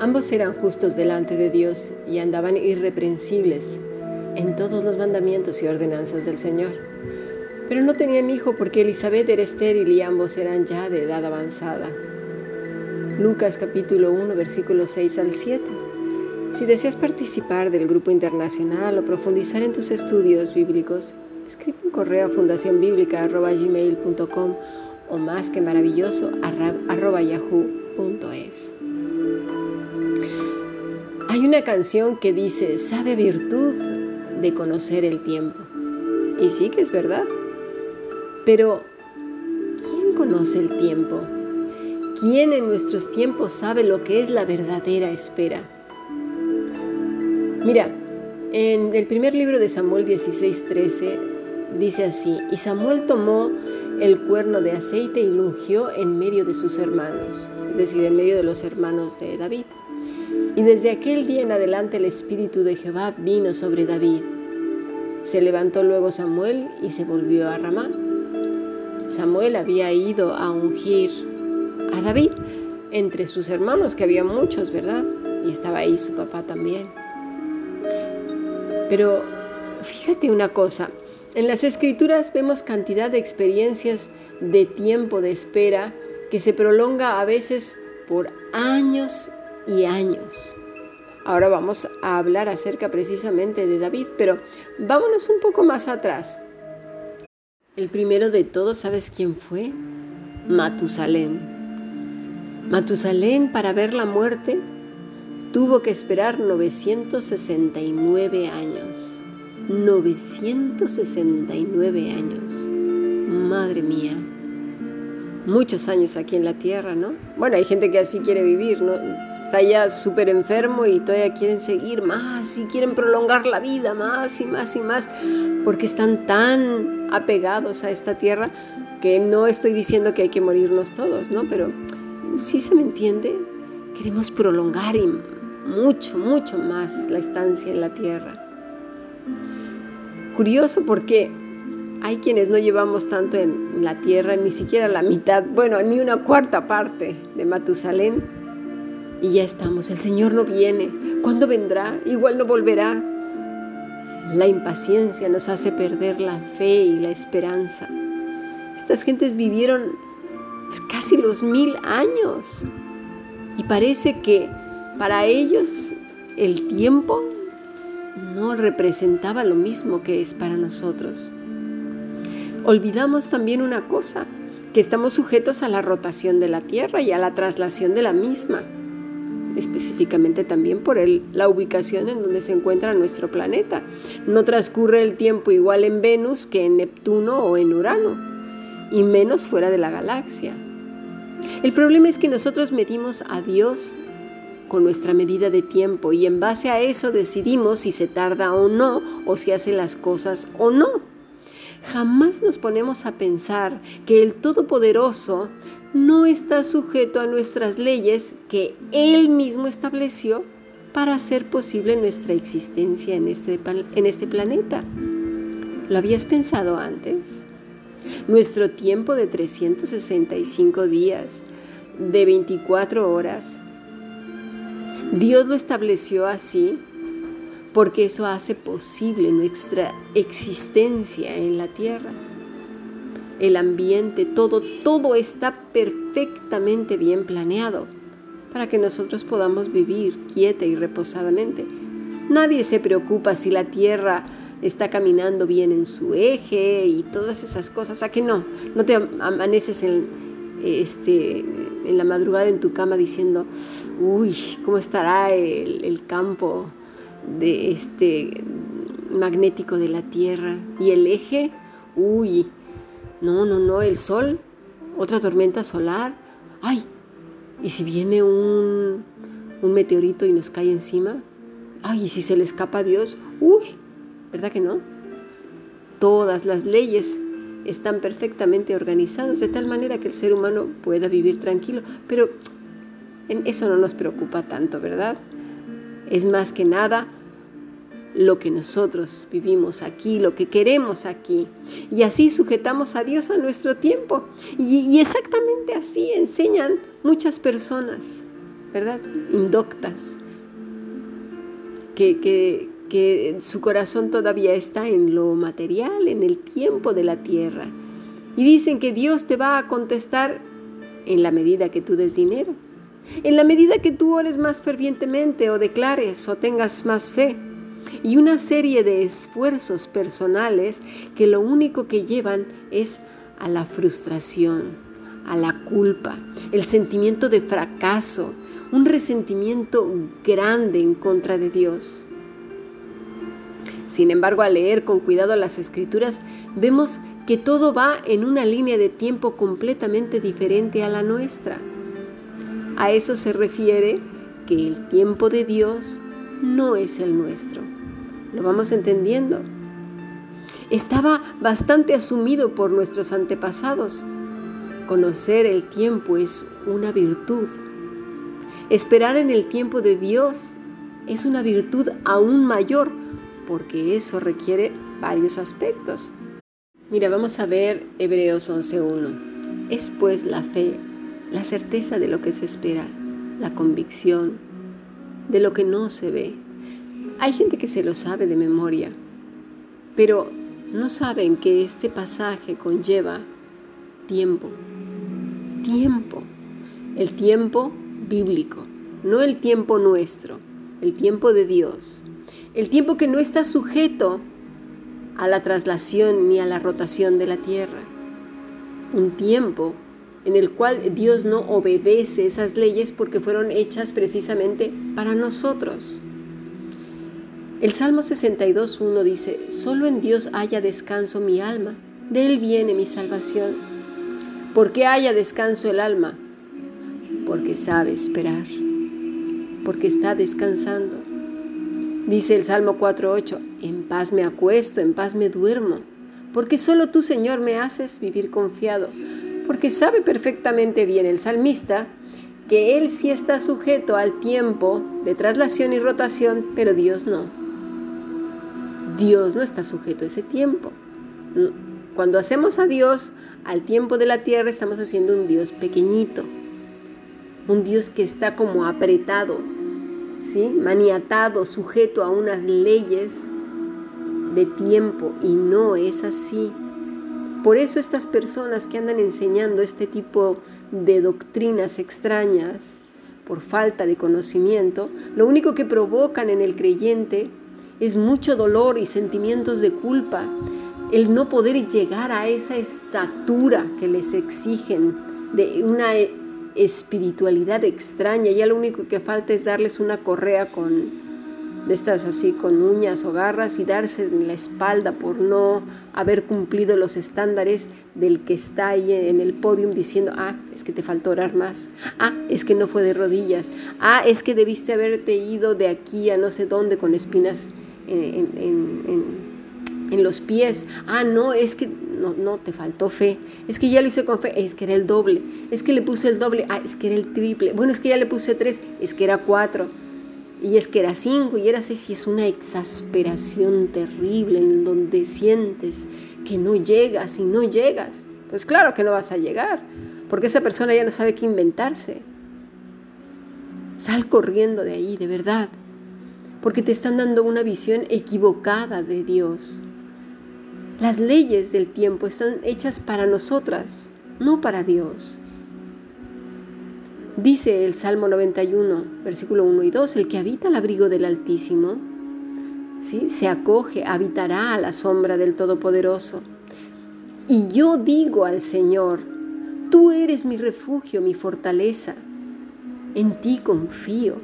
Ambos eran justos delante de Dios y andaban irreprensibles en todos los mandamientos y ordenanzas del Señor. Pero no tenían hijo porque Elizabeth era estéril y ambos eran ya de edad avanzada. Lucas capítulo 1 versículos 6 al 7. Si deseas participar del grupo internacional o profundizar en tus estudios bíblicos, escribe un correo a fundacionbiblica.gmail.com o más que maravilloso arroba yahoo.es. Hay una canción que dice, sabe virtud de conocer el tiempo. Y sí que es verdad. Pero, ¿quién conoce el tiempo? ¿Quién en nuestros tiempos sabe lo que es la verdadera espera? Mira, en el primer libro de Samuel 16:13 dice así, y Samuel tomó el cuerno de aceite y ungió en medio de sus hermanos, es decir, en medio de los hermanos de David. Y desde aquel día en adelante el Espíritu de Jehová vino sobre David. Se levantó luego Samuel y se volvió a Ramá. Samuel había ido a ungir a David entre sus hermanos, que había muchos, ¿verdad? Y estaba ahí su papá también. Pero fíjate una cosa, en las escrituras vemos cantidad de experiencias de tiempo de espera que se prolonga a veces por años y años. Ahora vamos a hablar acerca precisamente de David, pero vámonos un poco más atrás. El primero de todos, ¿sabes quién fue? Matusalén. Matusalén para ver la muerte tuvo que esperar 969 años. 969 años. Madre mía. Muchos años aquí en la tierra, ¿no? Bueno, hay gente que así quiere vivir, ¿no? Está ya súper enfermo y todavía quieren seguir más y quieren prolongar la vida más y más y más, porque están tan apegados a esta tierra que no estoy diciendo que hay que morirnos todos, ¿no? Pero sí se me entiende, queremos prolongar mucho, mucho más la estancia en la tierra. Curioso porque hay quienes no llevamos tanto en la tierra, ni siquiera la mitad, bueno, ni una cuarta parte de Matusalén, y ya estamos. El Señor no viene. ¿Cuándo vendrá? Igual no volverá. La impaciencia nos hace perder la fe y la esperanza. Estas gentes vivieron pues, casi los mil años y parece que para ellos el tiempo no representaba lo mismo que es para nosotros. Olvidamos también una cosa, que estamos sujetos a la rotación de la Tierra y a la traslación de la misma, específicamente también por la ubicación en donde se encuentra nuestro planeta. No transcurre el tiempo igual en Venus que en Neptuno o en Urano, y menos fuera de la galaxia. El problema es que nosotros medimos a Dios con nuestra medida de tiempo y en base a eso decidimos si se tarda o no o si hace las cosas o no. Jamás nos ponemos a pensar que el Todopoderoso no está sujeto a nuestras leyes que Él mismo estableció para hacer posible nuestra existencia en este, en este planeta. ¿Lo habías pensado antes? Nuestro tiempo de 365 días, de 24 horas, Dios lo estableció así porque eso hace posible nuestra existencia en la tierra. El ambiente, todo, todo está perfectamente bien planeado para que nosotros podamos vivir quieta y reposadamente. Nadie se preocupa si la tierra está caminando bien en su eje y todas esas cosas. ¿A que no? No te amaneces en, este, en la madrugada en tu cama diciendo, uy, ¿cómo estará el, campo de este magnético de la Tierra? Y el eje, uy, no, no, no, el sol, otra tormenta solar, ay, ¿y si viene un, un meteorito y nos cae encima? Ay, ¿y si se le escapa a Dios? Uy, ¿verdad que no? Todas las leyes están perfectamente organizadas de tal manera que el ser humano pueda vivir tranquilo. Pero en eso no nos preocupa tanto, ¿verdad? Es más que nada lo que nosotros vivimos aquí, lo que queremos aquí. Y así sujetamos a Dios a nuestro tiempo. Y, exactamente así enseñan muchas personas, ¿verdad? Indoctas, que, que, que su corazón todavía está en lo material, en el tiempo de la tierra. Y dicen que Dios te va a contestar en la medida que tú des dinero, en la medida que tú ores más fervientemente o declares o tengas más fe. Y una serie de esfuerzos personales que lo único que llevan es a la frustración, a la culpa, el sentimiento de fracaso, un resentimiento grande en contra de Dios. Sin embargo, al leer con cuidado las escrituras, vemos que todo va en una línea de tiempo completamente diferente a la nuestra. A eso se refiere que el tiempo de Dios no es el nuestro. Lo vamos entendiendo. Estaba bastante asumido por nuestros antepasados. Conocer el tiempo es una virtud. Esperar en el tiempo de Dios es una virtud aún mayor porque eso requiere varios aspectos. Mira, vamos a ver Hebreos 11.1. Es pues la fe, la certeza de lo que se espera, la convicción de lo que no se ve. Hay gente que se lo sabe de memoria, pero no saben que este pasaje conlleva tiempo. Tiempo. El tiempo bíblico, no el tiempo nuestro, el tiempo de Dios el tiempo que no está sujeto a la traslación ni a la rotación de la tierra. Un tiempo en el cual Dios no obedece esas leyes porque fueron hechas precisamente para nosotros. El Salmo 62.1 dice, solo en Dios haya descanso mi alma, de Él viene mi salvación. ¿Por qué haya descanso el alma? Porque sabe esperar, porque está descansando. Dice el Salmo 4.8, en paz me acuesto, en paz me duermo, porque solo tú, Señor, me haces vivir confiado, porque sabe perfectamente bien el salmista que él sí está sujeto al tiempo de traslación y rotación, pero Dios no. Dios no está sujeto a ese tiempo. Cuando hacemos a Dios al tiempo de la tierra, estamos haciendo un Dios pequeñito, un Dios que está como apretado, ¿sí? maniatado, sujeto a unas leyes de tiempo y no es así. Por eso estas personas que andan enseñando este tipo de doctrinas extrañas, por falta de conocimiento, lo único que provocan en el creyente es mucho dolor y sentimientos de culpa, el no poder llegar a esa estatura que les exigen de una espiritualidad extraña. Ya lo único que falta es darles una correa con estas así con uñas o garras y darse en la espalda por no haber cumplido los estándares del que está ahí en el podium diciendo, ah, es que te faltó orar más, ah, es que no fue de rodillas, ah, es que debiste haberte ido de aquí a no sé dónde con espinas en, en los pies, ah, no, es que no, no, te faltó fe. Es que ya lo hice con fe, es que era el doble. Es que le puse el doble, ah, es que era el triple. Bueno, es que ya le puse tres, es que era cuatro. Y es que era cinco y era seis y es una exasperación terrible en donde sientes que no llegas y no llegas. Pues claro que no vas a llegar, porque esa persona ya no sabe qué inventarse. Sal corriendo de ahí, de verdad, porque te están dando una visión equivocada de Dios. Las leyes del tiempo están hechas para nosotras, no para Dios. Dice el Salmo 91, versículo 1 y 2, el que habita el abrigo del Altísimo, ¿sí? se acoge, habitará a la sombra del Todopoderoso. Y yo digo al Señor, tú eres mi refugio, mi fortaleza, en ti confío.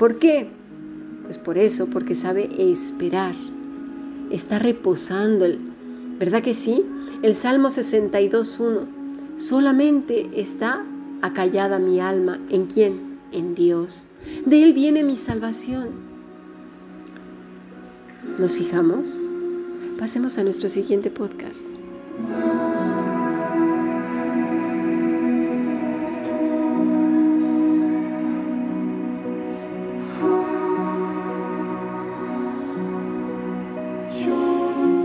¿Por qué? Pues por eso, porque sabe esperar, está reposando el ¿Verdad que sí? El Salmo 62.1. Solamente está acallada mi alma. ¿En quién? En Dios. De Él viene mi salvación. ¿Nos fijamos? Pasemos a nuestro siguiente podcast.